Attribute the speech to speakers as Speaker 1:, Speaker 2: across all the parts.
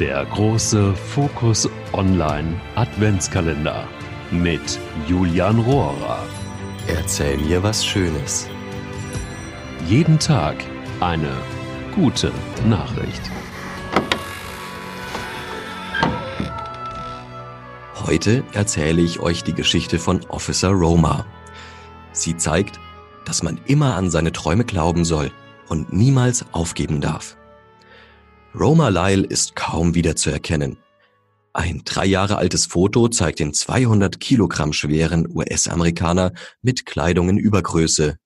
Speaker 1: Der große Fokus Online Adventskalender mit Julian Rohrer.
Speaker 2: Erzähl mir was Schönes.
Speaker 1: Jeden Tag eine gute Nachricht.
Speaker 2: Heute erzähle ich euch die Geschichte von Officer Roma. Sie zeigt, dass man immer an seine Träume glauben soll und niemals aufgeben darf. Roma Lyle ist kaum wiederzuerkennen. Ein drei Jahre altes Foto zeigt den 200 Kilogramm schweren US-Amerikaner mit Kleidung in Übergröße.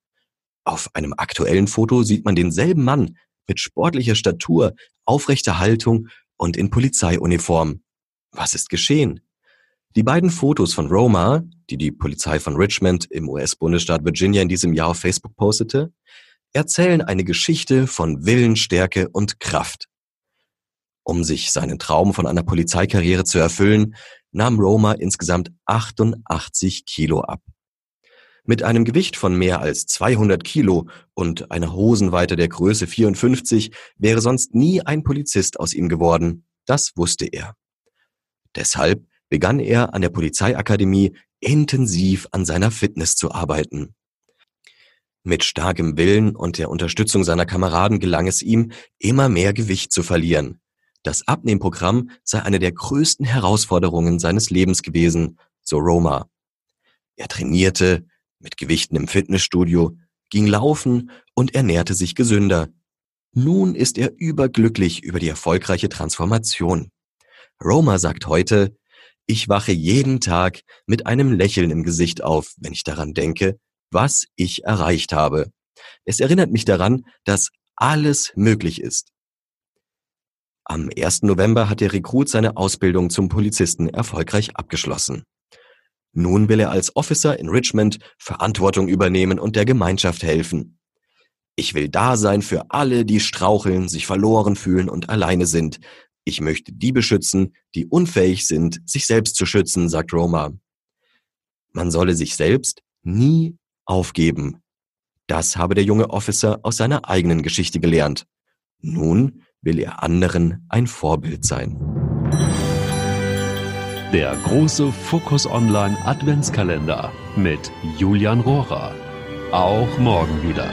Speaker 2: Auf einem aktuellen Foto sieht man denselben Mann mit sportlicher Statur, aufrechter Haltung und in Polizeiuniform. Was ist geschehen? Die beiden Fotos von Roma, die die Polizei von Richmond im US-Bundesstaat Virginia in diesem Jahr auf Facebook postete, erzählen eine Geschichte von Willen, Stärke und Kraft. Um sich seinen Traum von einer Polizeikarriere zu erfüllen, nahm Roma insgesamt 88 Kilo ab. Mit einem Gewicht von mehr als 200 Kilo und einer Hosenweite der Größe 54 wäre sonst nie ein Polizist aus ihm geworden. Das wusste er. Deshalb begann er an der Polizeiakademie intensiv an seiner Fitness zu arbeiten. Mit starkem Willen und der Unterstützung seiner Kameraden gelang es ihm, immer mehr Gewicht zu verlieren. Das Abnehmprogramm sei eine der größten Herausforderungen seines Lebens gewesen, so Roma. Er trainierte mit Gewichten im Fitnessstudio, ging laufen und ernährte sich gesünder. Nun ist er überglücklich über die erfolgreiche Transformation. Roma sagt heute, ich wache jeden Tag mit einem Lächeln im Gesicht auf, wenn ich daran denke, was ich erreicht habe. Es erinnert mich daran, dass alles möglich ist. Am 1. November hat der Rekrut seine Ausbildung zum Polizisten erfolgreich abgeschlossen. Nun will er als Officer in Richmond Verantwortung übernehmen und der Gemeinschaft helfen. Ich will da sein für alle, die straucheln, sich verloren fühlen und alleine sind. Ich möchte die beschützen, die unfähig sind, sich selbst zu schützen, sagt Roma. Man solle sich selbst nie aufgeben. Das habe der junge Officer aus seiner eigenen Geschichte gelernt. Nun will er anderen ein Vorbild sein.
Speaker 1: Der große Fokus Online Adventskalender mit Julian Rohrer. Auch morgen wieder.